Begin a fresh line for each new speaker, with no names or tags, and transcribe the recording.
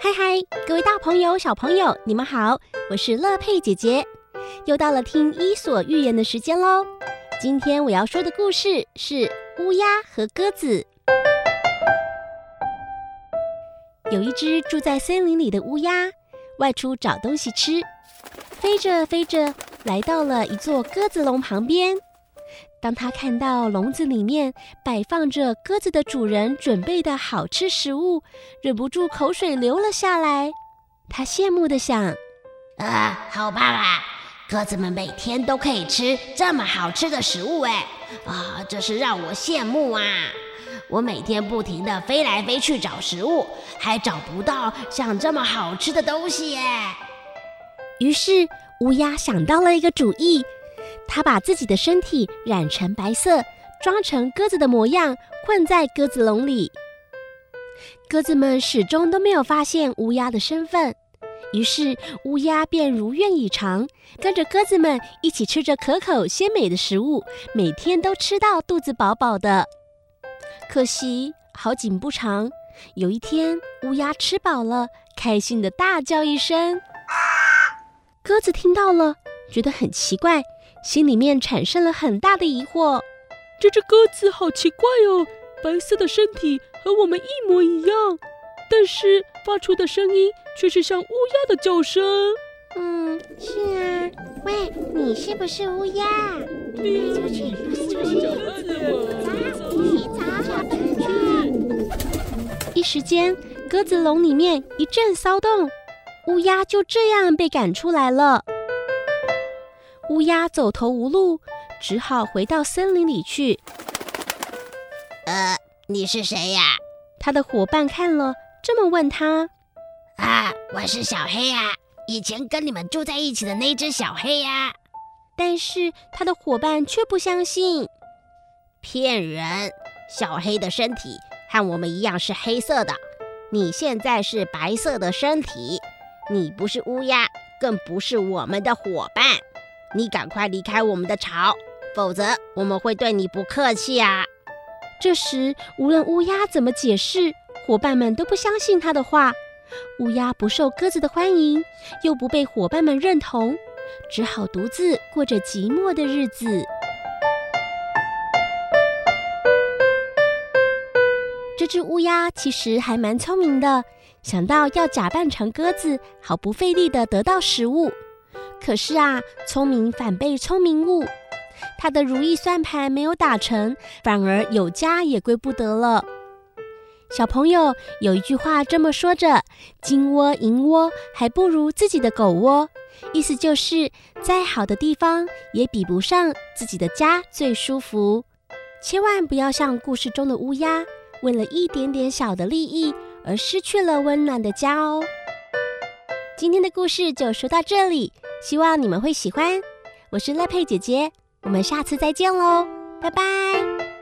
嗨嗨，各位大朋友、小朋友，你们好！我是乐佩姐姐，又到了听伊索寓言的时间喽。今天我要说的故事是乌鸦和鸽子。有一只住在森林里的乌鸦，外出找东西吃，飞着飞着，来到了一座鸽子笼旁边。当他看到笼子里面摆放着鸽子的主人准备的好吃食物，忍不住口水流了下来。他羡慕地想：“
啊，好棒啊！鸽子们每天都可以吃这么好吃的食物，哎，啊，这是让我羡慕啊！我每天不停地飞来飞去找食物，还找不到像这么好吃的东西耶。”
于是乌鸦想到了一个主意。他把自己的身体染成白色，装成鸽子的模样，困在鸽子笼里。鸽子们始终都没有发现乌鸦的身份，于是乌鸦便如愿以偿，跟着鸽子们一起吃着可口鲜美的食物，每天都吃到肚子饱饱的。可惜好景不长，有一天乌鸦吃饱了，开心地大叫一声。鸽子听到了，觉得很奇怪。心里面产生了很大的疑惑，
这只鸽子好奇怪哦，白色的身体和我们一模一样，但是发出的声音却是像乌鸦的叫声。
嗯，是啊，喂，你是不是乌鸦？飞出去，飞出去，走，走，去。
一时间，鸽子笼里面一阵骚动，乌鸦就这样被赶出来了。乌鸦走投无路，只好回到森林里去。
呃，你是谁呀？
他的伙伴看了，这么问他：“
啊，我是小黑呀，以前跟你们住在一起的那只小黑呀。”
但是他的伙伴却不相信，
骗人！小黑的身体和我们一样是黑色的，你现在是白色的身体，你不是乌鸦，更不是我们的伙伴。你赶快离开我们的巢，否则我们会对你不客气啊！
这时，无论乌鸦怎么解释，伙伴们都不相信他的话。乌鸦不受鸽子的欢迎，又不被伙伴们认同，只好独自过着寂寞的日子。这只乌鸦其实还蛮聪明的，想到要假扮成鸽子，好不费力的得到食物。可是啊，聪明反被聪明误，他的如意算盘没有打成，反而有家也归不得了。小朋友，有一句话这么说着：“金窝银窝还不如自己的狗窝。”意思就是，再好的地方也比不上自己的家最舒服。千万不要像故事中的乌鸦，为了一点点小的利益而失去了温暖的家哦。今天的故事就说到这里。希望你们会喜欢，我是乐佩姐姐，我们下次再见喽，拜拜。